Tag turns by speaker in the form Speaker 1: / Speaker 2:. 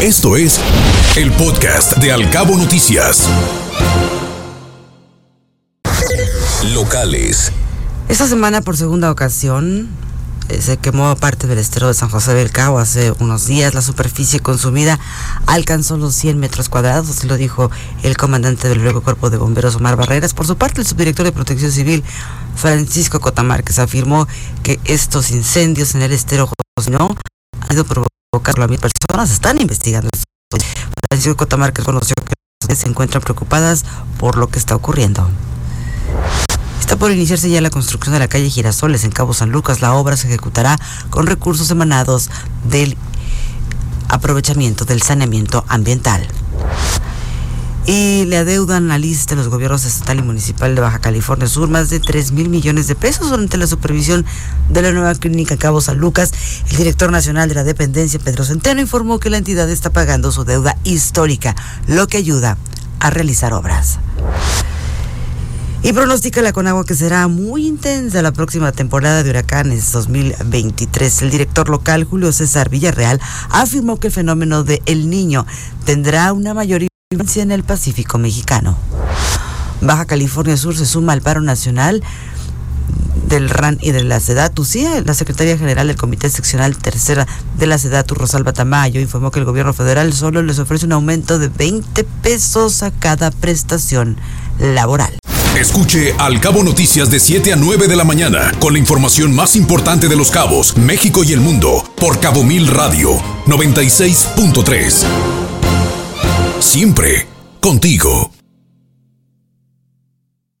Speaker 1: Esto es el podcast de Alcabo Noticias. Locales.
Speaker 2: Esta semana, por segunda ocasión, eh, se quemó parte del estero de San José del Cabo hace unos días. La superficie consumida alcanzó los 100 metros cuadrados, así lo dijo el comandante del luego Cuerpo de Bomberos Omar Barreras. Por su parte, el subdirector de Protección Civil, Francisco Cotamárquez, afirmó que estos incendios en el estero no han sido provocados por las personas. Están investigando. Francisco Cotamárquez conoció que se encuentran preocupadas por lo que está ocurriendo. Está por iniciarse ya la construcción de la calle Girasoles en Cabo San Lucas. La obra se ejecutará con recursos emanados del aprovechamiento del saneamiento ambiental. Y le adeudan la lista de los gobiernos estatal y municipal de Baja California Sur más de 3 mil millones de pesos durante la supervisión de la nueva clínica Cabo San Lucas. El director nacional de la dependencia, Pedro Centeno, informó que la entidad está pagando su deuda histórica, lo que ayuda a realizar obras. Y pronostica la Conagua que será muy intensa la próxima temporada de huracanes 2023. El director local, Julio César Villarreal, afirmó que el fenómeno de El Niño tendrá una mayor en el Pacífico mexicano. Baja California Sur se suma al paro nacional del RAN y de la SEDATU. Sí, la secretaria general del Comité Seccional Tercera de la SEDATU, Rosalba Tamayo, informó que el gobierno federal solo les ofrece un aumento de 20 pesos a cada prestación laboral.
Speaker 1: Escuche Al Cabo Noticias de 7 a 9 de la mañana con la información más importante de los cabos, México y el mundo por Cabo Mil Radio 96.3. Siempre contigo.